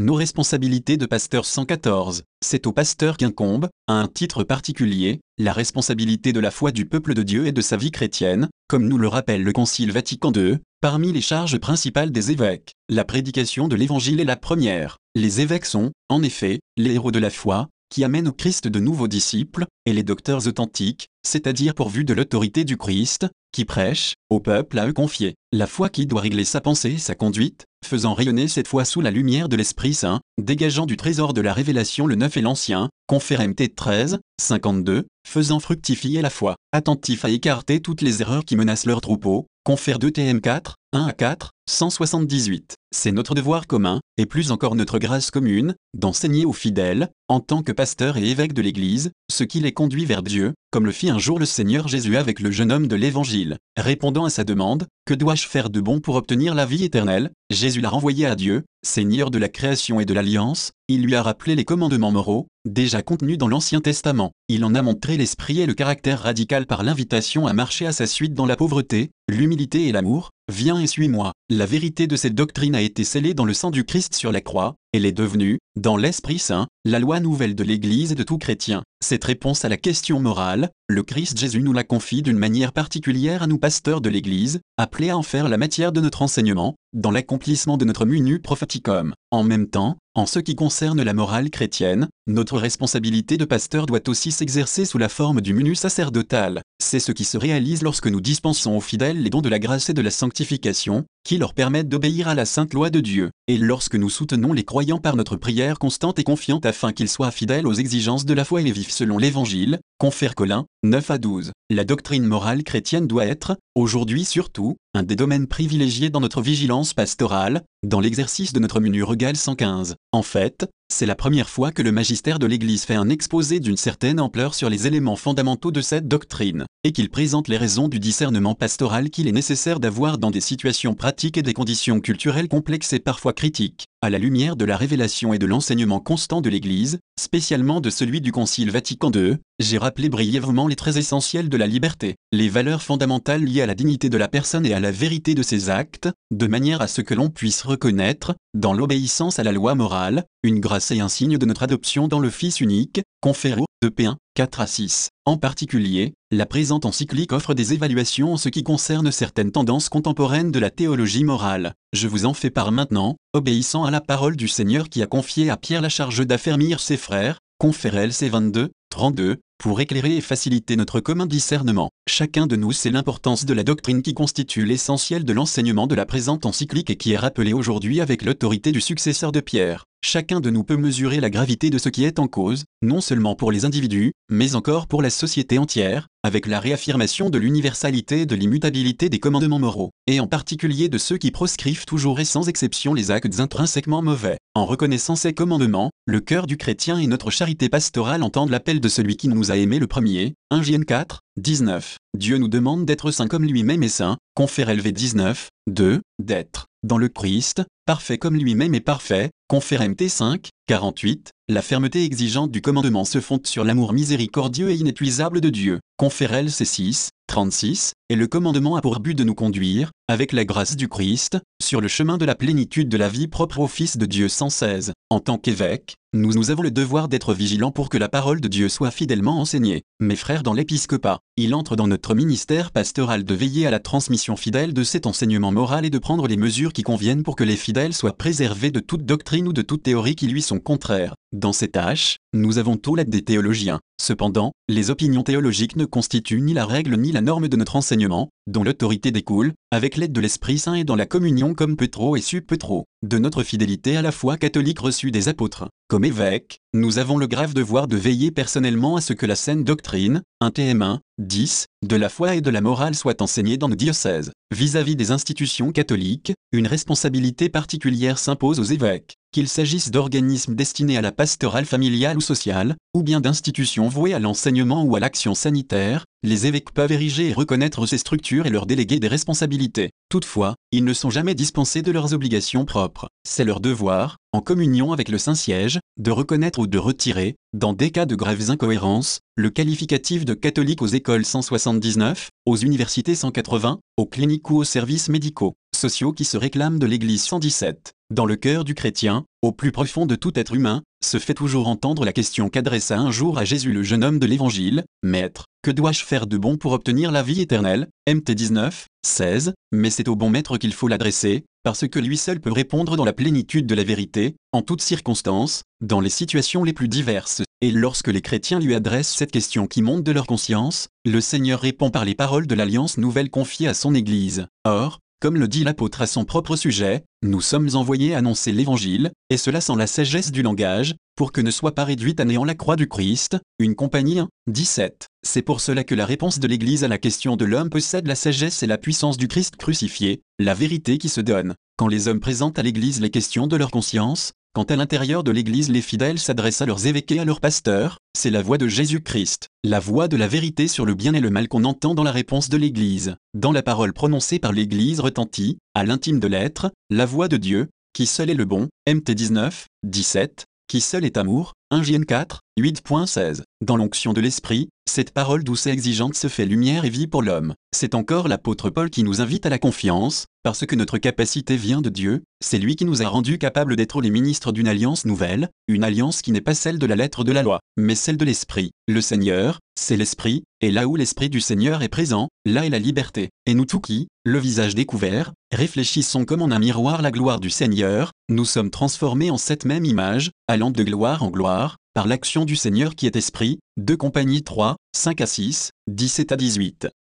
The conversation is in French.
Nos responsabilités de pasteur 114. C'est au pasteur qu'incombe, à un titre particulier, la responsabilité de la foi du peuple de Dieu et de sa vie chrétienne, comme nous le rappelle le Concile Vatican II, parmi les charges principales des évêques. La prédication de l'Évangile est la première. Les évêques sont, en effet, les héros de la foi, qui amènent au Christ de nouveaux disciples, et les docteurs authentiques, c'est-à-dire pourvus de l'autorité du Christ, qui prêchent, au peuple à eux confié, la foi qui doit régler sa pensée et sa conduite, faisant rayonner cette foi sous la lumière de l'Esprit Saint, dégageant du trésor de la révélation le neuf et l'ancien, confère MT 13, 52, faisant fructifier la foi, attentif à écarter toutes les erreurs qui menacent leur troupeau, confère 2 TM 4, 1 à 4, 178. C'est notre devoir commun, et plus encore notre grâce commune, d'enseigner aux fidèles, en tant que pasteur et évêque de l'Église, ce qui les conduit vers Dieu, comme le fit un jour le Seigneur Jésus avec le jeune homme de l'Évangile. Répondant à sa demande, Que dois-je faire de bon pour obtenir la vie éternelle? Jésus l'a renvoyé à Dieu, Seigneur de la création et de l'alliance, il lui a rappelé les commandements moraux, déjà contenus dans l'Ancien Testament. Il en a montré l'esprit et le caractère radical par l'invitation à marcher à sa suite dans la pauvreté, l'humilité et l'amour, Viens et suis-moi. La vérité de cette doctrine a été scellée dans le sang du Christ sur la croix, elle est devenue, dans l'Esprit Saint, la loi nouvelle de l'Église et de tout chrétien. Cette réponse à la question morale, le Christ Jésus nous la confie d'une manière particulière à nous pasteurs de l'Église, appelés à en faire la matière de notre enseignement, dans l'accomplissement de notre menu prophéticum. En même temps, en ce qui concerne la morale chrétienne, notre responsabilité de pasteur doit aussi s'exercer sous la forme du menu sacerdotal. C'est ce qui se réalise lorsque nous dispensons aux fidèles les dons de la grâce et de la sanctification, qui leur permettent d'obéir à la sainte loi de Dieu, et lorsque nous soutenons les croyants par notre prière constante et confiante afin qu'ils soient fidèles aux exigences de la foi et vivent selon l'Évangile, confère Colin, 9 à 12. La doctrine morale chrétienne doit être, aujourd'hui surtout, un des domaines privilégiés dans notre vigilance pastorale, dans l'exercice de notre menu regal 115. En fait, c'est la première fois que le magistère de l'Église fait un exposé d'une certaine ampleur sur les éléments fondamentaux de cette doctrine, et qu'il présente les raisons du discernement pastoral qu'il est nécessaire d'avoir dans des situations pratiques et des conditions culturelles complexes et parfois critiques. À la lumière de la révélation et de l'enseignement constant de l'Église, spécialement de celui du Concile Vatican II, j'ai rappelé brièvement les traits essentiels de la liberté, les valeurs fondamentales liées à la dignité de la personne et à la vérité de ses actes, de manière à ce que l'on puisse reconnaître, dans l'obéissance à la loi morale, une grâce et un signe de notre adoption dans le Fils unique, conféré de P1, 4 à 6. En particulier, la présente encyclique offre des évaluations en ce qui concerne certaines tendances contemporaines de la théologie morale. Je vous en fais part maintenant, obéissant à la parole du Seigneur qui a confié à Pierre la charge d'affermir ses frères, confère LC 22, 32, pour éclairer et faciliter notre commun discernement. Chacun de nous sait l'importance de la doctrine qui constitue l'essentiel de l'enseignement de la présente encyclique et qui est rappelée aujourd'hui avec l'autorité du successeur de Pierre. Chacun de nous peut mesurer la gravité de ce qui est en cause, non seulement pour les individus, mais encore pour la société entière, avec la réaffirmation de l'universalité et de l'immutabilité des commandements moraux, et en particulier de ceux qui proscrivent toujours et sans exception les actes intrinsèquement mauvais. En reconnaissant ces commandements, le cœur du chrétien et notre charité pastorale entendent l'appel de celui qui nous a aimé le premier, 1 JN 4, 19. Dieu nous demande d'être saints comme lui-même est saint, confère LV 19, 2, d'être, dans le Christ, parfait comme lui-même est parfait, confère MT 5, 48, la fermeté exigeante du commandement se fonde sur l'amour miséricordieux et inépuisable de Dieu, confère LC 6, 36, et le commandement a pour but de nous conduire, avec la grâce du Christ, sur le chemin de la plénitude de la vie propre au Fils de Dieu 116. En tant qu'évêque, nous, nous avons le devoir d'être vigilants pour que la parole de Dieu soit fidèlement enseignée. Mes frères dans l'épiscopat, il entre dans notre ministère pastoral de veiller à la transmission fidèle de cet enseignement moral et de prendre les mesures qui conviennent pour que les fidèles soient préservés de toute doctrine ou de toute théorie qui lui sont contraires. Dans ces tâches, nous avons tout l'aide des théologiens. Cependant, les opinions théologiques ne constituent ni la règle ni la norme de notre enseignement, dont l'autorité découle, avec l'aide de l'Esprit Saint et dans la communion comme peut trop et su peut trop, de notre fidélité à la foi catholique reçue des apôtres. Comme évêque, nous avons le grave devoir de veiller personnellement à ce que la saine doctrine, 1 TM1, 10, de la foi et de la morale soit enseignée dans nos diocèses. Vis-à-vis des institutions catholiques, une responsabilité particulière s'impose aux évêques, qu'il s'agisse d'organismes destinés à la pastorale familiale ou sociale, ou bien d'institutions vouées à l'enseignement ou à l'action sanitaire, les évêques peuvent ériger et reconnaître ces structures et leur déléguer des responsabilités. Toutefois, ils ne sont jamais dispensés de leurs obligations propres. C'est leur devoir, en communion avec le Saint-Siège, de reconnaître ou de retirer, dans des cas de graves incohérences, le qualificatif de catholique aux écoles 179, aux universités 180, aux cliniques ou aux services médicaux, sociaux qui se réclament de l'Église 117. Dans le cœur du chrétien, au plus profond de tout être humain, se fait toujours entendre la question qu'adressa un jour à Jésus le jeune homme de l'Évangile, Maître, que dois-je faire de bon pour obtenir la vie éternelle? MT 19, 16, mais c'est au bon maître qu'il faut l'adresser, parce que lui seul peut répondre dans la plénitude de la vérité, en toutes circonstances, dans les situations les plus diverses. Et lorsque les chrétiens lui adressent cette question qui monte de leur conscience, le Seigneur répond par les paroles de l'alliance nouvelle confiée à son Église. Or, comme le dit l'apôtre à son propre sujet, nous sommes envoyés annoncer l'Évangile, et cela sans la sagesse du langage, pour que ne soit pas réduite à néant la croix du Christ, une compagnie 1, 17. C'est pour cela que la réponse de l'Église à la question de l'homme possède la sagesse et la puissance du Christ crucifié, la vérité qui se donne. Quand les hommes présentent à l'Église les questions de leur conscience, quand à l'intérieur de l'Église les fidèles s'adressent à leurs évêques et à leurs pasteurs, c'est la voix de Jésus-Christ, la voix de la vérité sur le bien et le mal qu'on entend dans la réponse de l'Église. Dans la parole prononcée par l'Église retentit, à l'intime de l'être, la voix de Dieu, qui seul est le bon, MT 19, 17, qui seul est amour, 1 JN 4, 8.16. Dans l'onction de l'Esprit, cette parole douce et exigeante se fait lumière et vie pour l'homme. C'est encore l'apôtre Paul qui nous invite à la confiance, parce que notre capacité vient de Dieu, c'est lui qui nous a rendus capables d'être les ministres d'une alliance nouvelle, une alliance qui n'est pas celle de la lettre de la loi, mais celle de l'Esprit. Le Seigneur, c'est l'Esprit, et là où l'Esprit du Seigneur est présent, là est la liberté. Et nous tous qui, le visage découvert, réfléchissons comme en un miroir la gloire du Seigneur, nous sommes transformés en cette même image, allant de gloire en gloire, par l'action du Seigneur qui est esprit, 2 Compagnie 3, 5 à 6, 17 à 18.